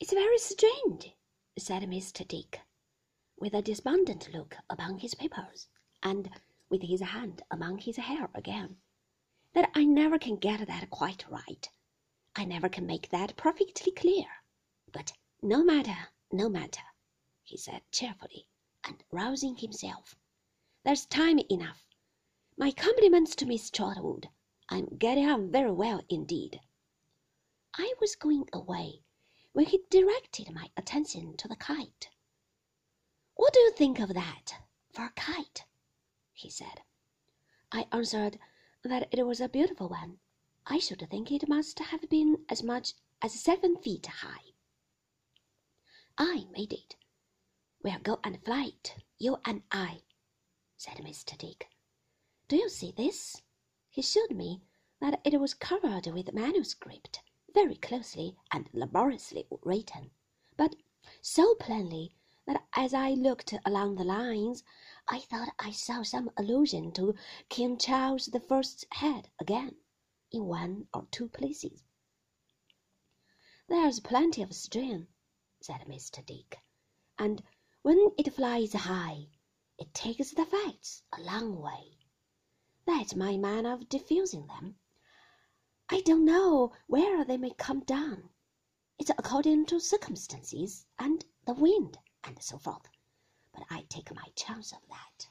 It's very strange, said Mr. Dick, with a despondent look upon his papers, and with his hand among his hair again, that I never can get that quite right. I never can make that perfectly clear. But no matter, no matter, he said cheerfully, and rousing himself. There's time enough. My compliments to Miss Trotwood. I'm getting on very well indeed. I was going away when he directed my attention to the kite. What do you think of that for a kite? he said. I answered that it was a beautiful one. I should think it must have been as much as seven feet high. I made it. We'll go and fly it, you and I, said Mr. Dick. Do you see this? He showed me that it was covered with manuscript very closely and laboriously written, but so plainly that as I looked along the lines, I thought I saw some allusion to King Charles the First's head again in one or two places. There's plenty of string, said Mr. Dick, and when it flies high, it takes the facts a long way. That's my manner of diffusing them. I don't know where they may come down. It's according to circumstances and the wind and so forth, but I take my chance of that.